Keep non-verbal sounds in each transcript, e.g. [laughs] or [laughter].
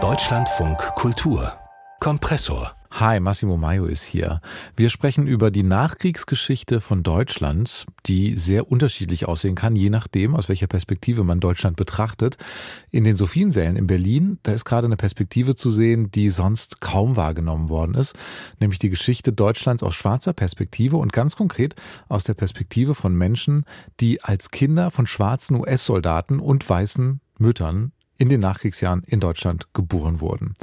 Deutschlandfunk Kultur Kompressor Hi, Massimo Maio ist hier. Wir sprechen über die Nachkriegsgeschichte von Deutschland, die sehr unterschiedlich aussehen kann, je nachdem, aus welcher Perspektive man Deutschland betrachtet. In den Sophiensälen in Berlin, da ist gerade eine Perspektive zu sehen, die sonst kaum wahrgenommen worden ist, nämlich die Geschichte Deutschlands aus schwarzer Perspektive und ganz konkret aus der Perspektive von Menschen, die als Kinder von schwarzen US-Soldaten und weißen Müttern in den Nachkriegsjahren in Deutschland geboren wurden.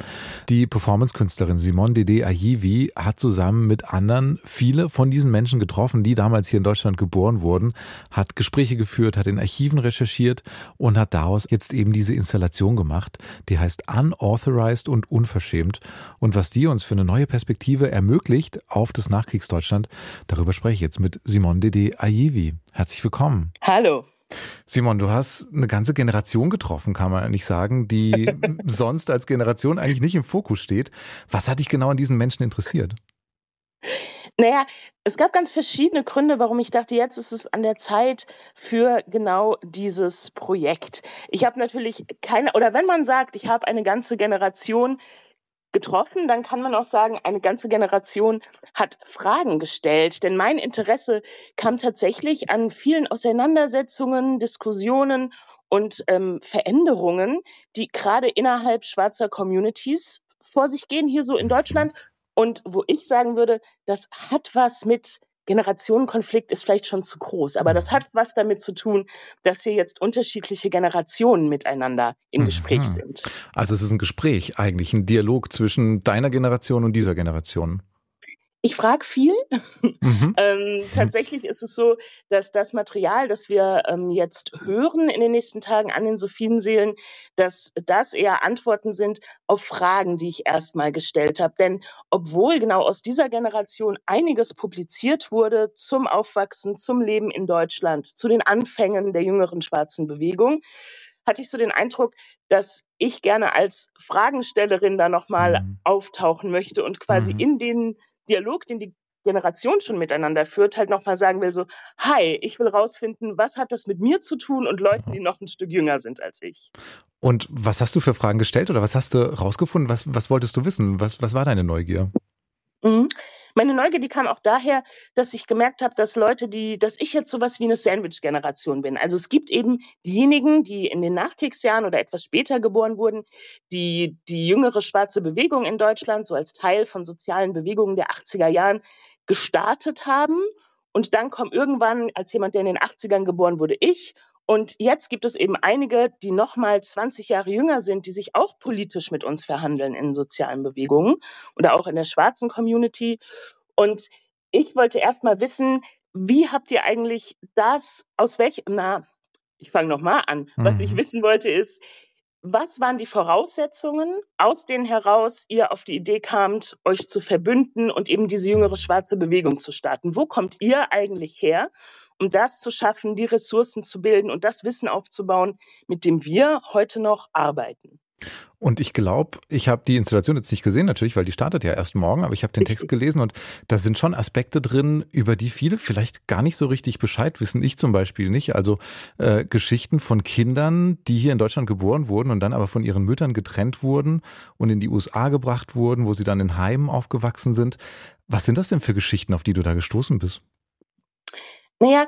Die Performance-Künstlerin Simone Dede Ayivi hat zusammen mit anderen viele von diesen Menschen getroffen, die damals hier in Deutschland geboren wurden, hat Gespräche geführt, hat in Archiven recherchiert und hat daraus jetzt eben diese Installation gemacht, die heißt Unauthorized und Unverschämt. Und was die uns für eine neue Perspektive ermöglicht auf das Nachkriegsdeutschland, darüber spreche ich jetzt mit Simone Dede Ayivi. Herzlich willkommen. Hallo. Simon, du hast eine ganze Generation getroffen, kann man eigentlich sagen, die [laughs] sonst als Generation eigentlich nicht im Fokus steht. Was hat dich genau an diesen Menschen interessiert? Naja, es gab ganz verschiedene Gründe, warum ich dachte, jetzt ist es an der Zeit für genau dieses Projekt. Ich habe natürlich keine, oder wenn man sagt, ich habe eine ganze Generation getroffen, dann kann man auch sagen, eine ganze Generation hat Fragen gestellt. Denn mein Interesse kam tatsächlich an vielen Auseinandersetzungen, Diskussionen und ähm, Veränderungen, die gerade innerhalb schwarzer Communities vor sich gehen, hier so in Deutschland. Und wo ich sagen würde, das hat was mit Generationenkonflikt ist vielleicht schon zu groß, aber das hat was damit zu tun, dass hier jetzt unterschiedliche Generationen miteinander im Gespräch mhm. sind. Also es ist ein Gespräch eigentlich, ein Dialog zwischen deiner Generation und dieser Generation. Ich frage viel. Mhm. [laughs] ähm, tatsächlich ist es so, dass das Material, das wir ähm, jetzt hören in den nächsten Tagen an den Sophienseelen, dass das eher Antworten sind auf Fragen, die ich erstmal gestellt habe. Denn obwohl genau aus dieser Generation einiges publiziert wurde zum Aufwachsen, zum Leben in Deutschland, zu den Anfängen der jüngeren schwarzen Bewegung, hatte ich so den Eindruck, dass ich gerne als Fragenstellerin da nochmal mhm. auftauchen möchte und quasi mhm. in den Dialog, den die Generation schon miteinander führt, halt nochmal sagen will, so, hi, ich will rausfinden, was hat das mit mir zu tun und Leuten, die noch ein Stück jünger sind als ich. Und was hast du für Fragen gestellt oder was hast du rausgefunden? Was, was wolltest du wissen? Was, was war deine Neugier? Mhm. Meine Neugier, die kam auch daher, dass ich gemerkt habe, dass Leute, die, dass ich jetzt sowas wie eine Sandwich-Generation bin. Also es gibt eben diejenigen, die in den Nachkriegsjahren oder etwas später geboren wurden, die die jüngere schwarze Bewegung in Deutschland so als Teil von sozialen Bewegungen der 80er Jahren gestartet haben. Und dann kommt irgendwann, als jemand, der in den 80ern geboren wurde, ich und jetzt gibt es eben einige, die noch mal 20 Jahre jünger sind, die sich auch politisch mit uns verhandeln in sozialen Bewegungen oder auch in der schwarzen Community. Und ich wollte erst mal wissen, wie habt ihr eigentlich das, aus welchem, na, ich fange noch mal an. Was ich mhm. wissen wollte ist, was waren die Voraussetzungen, aus denen heraus ihr auf die Idee kamt, euch zu verbünden und eben diese jüngere schwarze Bewegung zu starten? Wo kommt ihr eigentlich her? Um das zu schaffen, die Ressourcen zu bilden und das Wissen aufzubauen, mit dem wir heute noch arbeiten. Und ich glaube, ich habe die Installation jetzt nicht gesehen, natürlich, weil die startet ja erst morgen, aber ich habe den Text gelesen und da sind schon Aspekte drin, über die viele vielleicht gar nicht so richtig Bescheid wissen. Ich zum Beispiel nicht. Also äh, Geschichten von Kindern, die hier in Deutschland geboren wurden und dann aber von ihren Müttern getrennt wurden und in die USA gebracht wurden, wo sie dann in Heimen aufgewachsen sind. Was sind das denn für Geschichten, auf die du da gestoßen bist? Naja,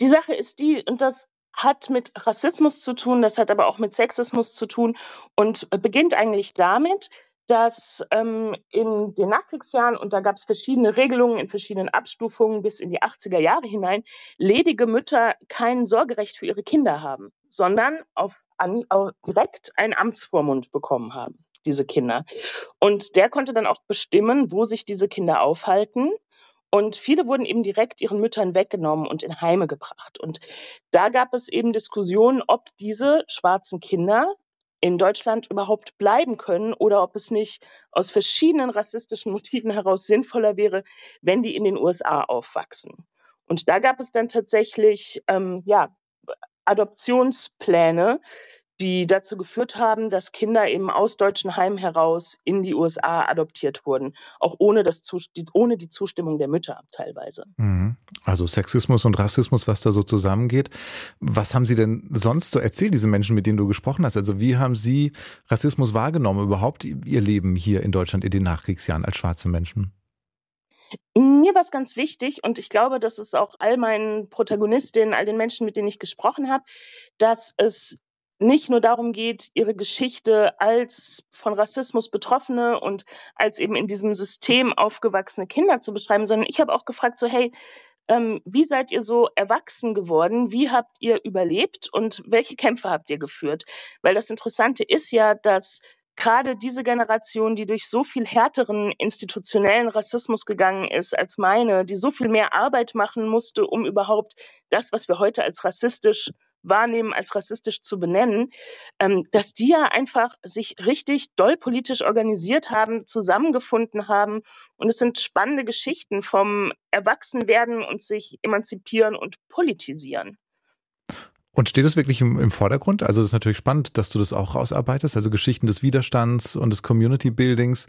die Sache ist die, und das hat mit Rassismus zu tun, das hat aber auch mit Sexismus zu tun und beginnt eigentlich damit, dass ähm, in den Nachkriegsjahren, und da gab es verschiedene Regelungen in verschiedenen Abstufungen bis in die 80er Jahre hinein, ledige Mütter kein Sorgerecht für ihre Kinder haben, sondern auf, an, auf direkt einen Amtsvormund bekommen haben, diese Kinder. Und der konnte dann auch bestimmen, wo sich diese Kinder aufhalten und viele wurden eben direkt ihren Müttern weggenommen und in Heime gebracht. Und da gab es eben Diskussionen, ob diese schwarzen Kinder in Deutschland überhaupt bleiben können oder ob es nicht aus verschiedenen rassistischen [laughs] Motiven heraus sinnvoller wäre, wenn die in den USA aufwachsen. Und da gab es dann tatsächlich ähm, ja, Adoptionspläne, die dazu geführt haben, dass Kinder eben aus deutschen Heimen heraus in die USA adoptiert wurden, auch ohne, das, ohne die Zustimmung der Mütter teilweise. Mhm. Also Sexismus und Rassismus, was da so zusammengeht. Was haben Sie denn sonst so erzählt, diese Menschen, mit denen du gesprochen hast? Also wie haben Sie Rassismus wahrgenommen, überhaupt Ihr Leben hier in Deutschland in den Nachkriegsjahren als schwarze Menschen? Mir war es ganz wichtig und ich glaube, das ist auch all meinen Protagonistinnen, all den Menschen, mit denen ich gesprochen habe, dass es nicht nur darum geht, ihre Geschichte als von Rassismus Betroffene und als eben in diesem System aufgewachsene Kinder zu beschreiben, sondern ich habe auch gefragt, so hey, ähm, wie seid ihr so erwachsen geworden? Wie habt ihr überlebt und welche Kämpfe habt ihr geführt? Weil das Interessante ist ja, dass gerade diese Generation, die durch so viel härteren institutionellen Rassismus gegangen ist als meine, die so viel mehr Arbeit machen musste, um überhaupt das, was wir heute als rassistisch wahrnehmen, als rassistisch zu benennen, ähm, dass die ja einfach sich richtig doll politisch organisiert haben, zusammengefunden haben. Und es sind spannende Geschichten vom Erwachsenwerden und sich emanzipieren und politisieren. Und steht das wirklich im, im Vordergrund? Also es ist natürlich spannend, dass du das auch rausarbeitest, also Geschichten des Widerstands und des Community Buildings.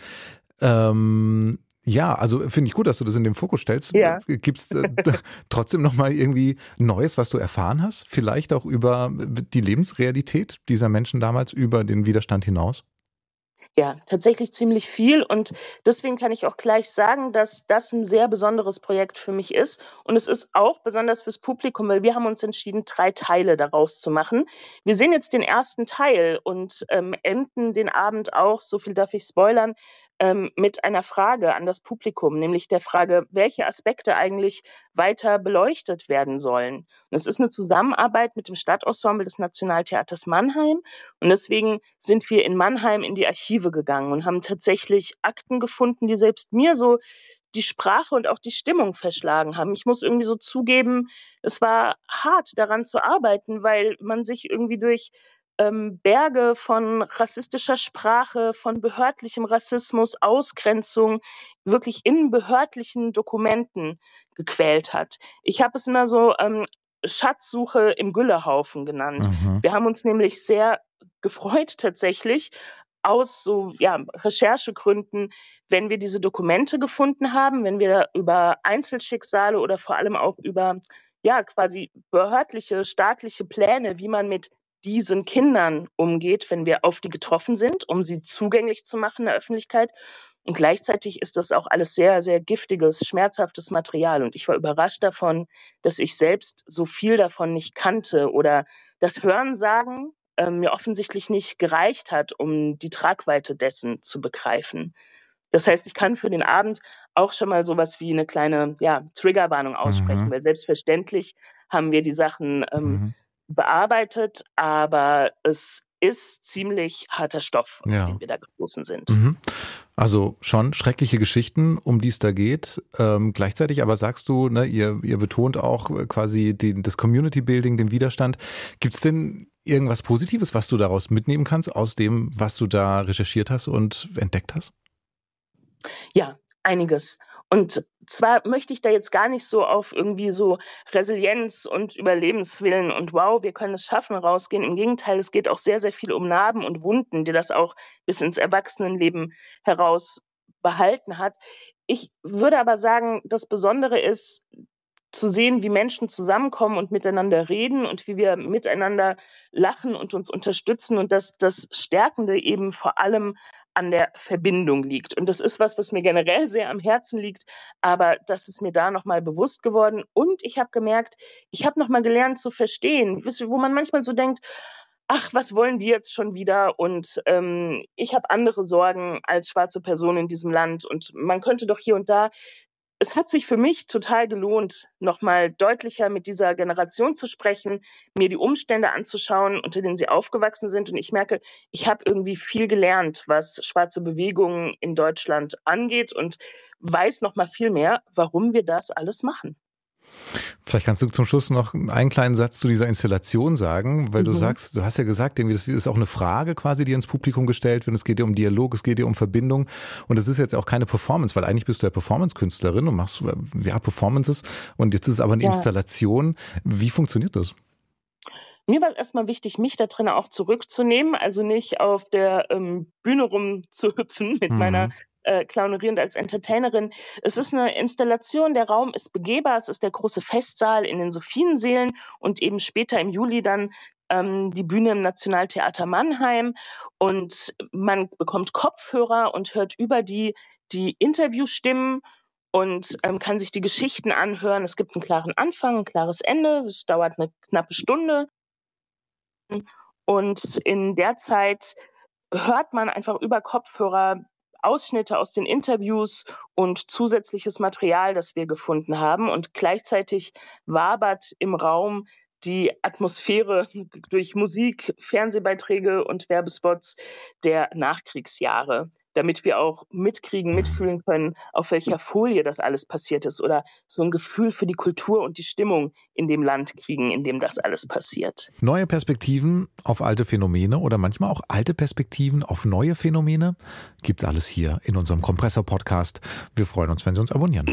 Ähm, ja, also finde ich gut, dass du das in den Fokus stellst. Ja. Gibt es äh, [laughs] trotzdem noch mal irgendwie Neues, was du erfahren hast? Vielleicht auch über die Lebensrealität dieser Menschen damals, über den Widerstand hinaus? Ja, tatsächlich ziemlich viel. Und deswegen kann ich auch gleich sagen, dass das ein sehr besonderes Projekt für mich ist. Und es ist auch besonders fürs Publikum, weil wir haben uns entschieden, drei Teile daraus zu machen. Wir sehen jetzt den ersten Teil und ähm, enden den Abend auch, so viel darf ich spoilern, ähm, mit einer Frage an das Publikum, nämlich der Frage, welche Aspekte eigentlich weiter beleuchtet werden sollen. Und es ist eine Zusammenarbeit mit dem Stadtensemble des Nationaltheaters Mannheim. Und deswegen sind wir in Mannheim in die Archive gegangen und haben tatsächlich Akten gefunden, die selbst mir so die Sprache und auch die Stimmung verschlagen haben. Ich muss irgendwie so zugeben, es war hart daran zu arbeiten, weil man sich irgendwie durch ähm, Berge von rassistischer Sprache, von behördlichem Rassismus, Ausgrenzung wirklich in behördlichen Dokumenten gequält hat. Ich habe es immer so ähm, Schatzsuche im Güllehaufen genannt. Mhm. Wir haben uns nämlich sehr gefreut tatsächlich aus so ja, Recherchegründen, wenn wir diese Dokumente gefunden haben, wenn wir über Einzelschicksale oder vor allem auch über ja quasi behördliche staatliche Pläne, wie man mit diesen Kindern umgeht, wenn wir auf die getroffen sind, um sie zugänglich zu machen in der Öffentlichkeit. Und gleichzeitig ist das auch alles sehr, sehr giftiges, schmerzhaftes Material. Und ich war überrascht davon, dass ich selbst so viel davon nicht kannte oder das Hörensagen äh, mir offensichtlich nicht gereicht hat, um die Tragweite dessen zu begreifen. Das heißt, ich kann für den Abend auch schon mal sowas wie eine kleine ja, Triggerwarnung aussprechen, mhm. weil selbstverständlich haben wir die Sachen ähm, mhm bearbeitet, aber es ist ziemlich harter Stoff, auf ja. den wir da gestoßen sind. Mhm. Also schon schreckliche Geschichten, um die es da geht. Ähm, gleichzeitig aber sagst du, ne, ihr, ihr betont auch quasi die, das Community Building, den Widerstand. Gibt es denn irgendwas Positives, was du daraus mitnehmen kannst, aus dem, was du da recherchiert hast und entdeckt hast? Ja, einiges. Und zwar möchte ich da jetzt gar nicht so auf irgendwie so Resilienz und Überlebenswillen und wow, wir können es schaffen rausgehen. Im Gegenteil, es geht auch sehr, sehr viel um Narben und Wunden, die das auch bis ins Erwachsenenleben heraus behalten hat. Ich würde aber sagen, das Besondere ist, zu sehen, wie Menschen zusammenkommen und miteinander reden und wie wir miteinander lachen und uns unterstützen und dass das Stärkende eben vor allem an der Verbindung liegt. Und das ist was, was mir generell sehr am Herzen liegt, aber das ist mir da nochmal bewusst geworden. Und ich habe gemerkt, ich habe nochmal gelernt zu verstehen, wo man manchmal so denkt, ach, was wollen die jetzt schon wieder? Und ähm, ich habe andere Sorgen als schwarze Person in diesem Land. Und man könnte doch hier und da es hat sich für mich total gelohnt, nochmal deutlicher mit dieser Generation zu sprechen, mir die Umstände anzuschauen, unter denen sie aufgewachsen sind. Und ich merke, ich habe irgendwie viel gelernt, was schwarze Bewegungen in Deutschland angeht und weiß nochmal viel mehr, warum wir das alles machen. Vielleicht kannst du zum Schluss noch einen kleinen Satz zu dieser Installation sagen, weil mhm. du sagst, du hast ja gesagt, das ist auch eine Frage quasi, die ins Publikum gestellt wird. Es geht dir um Dialog, es geht dir um Verbindung. Und es ist jetzt auch keine Performance, weil eigentlich bist du ja Performance-Künstlerin und machst ja Performances. Und jetzt ist es aber eine ja. Installation. Wie funktioniert das? Mir war es erstmal wichtig, mich da drin auch zurückzunehmen, also nicht auf der ähm, Bühne rumzuhüpfen mit mhm. meiner äh, clownerierend als Entertainerin. Es ist eine Installation, der Raum ist begehbar, es ist der große Festsaal in den Sophienseelen und eben später im Juli dann ähm, die Bühne im Nationaltheater Mannheim und man bekommt Kopfhörer und hört über die die Interviewstimmen und ähm, kann sich die Geschichten anhören. Es gibt einen klaren Anfang, ein klares Ende. Es dauert eine knappe Stunde. Und in der Zeit hört man einfach über Kopfhörer Ausschnitte aus den Interviews und zusätzliches Material, das wir gefunden haben. Und gleichzeitig wabert im Raum die Atmosphäre [laughs] durch Musik, Fernsehbeiträge und Werbespots der Nachkriegsjahre damit wir auch mitkriegen, mitfühlen können, auf welcher Folie das alles passiert ist oder so ein Gefühl für die Kultur und die Stimmung in dem Land kriegen, in dem das alles passiert. Neue Perspektiven auf alte Phänomene oder manchmal auch alte Perspektiven auf neue Phänomene gibt's alles hier in unserem Kompressor-Podcast. Wir freuen uns, wenn Sie uns abonnieren.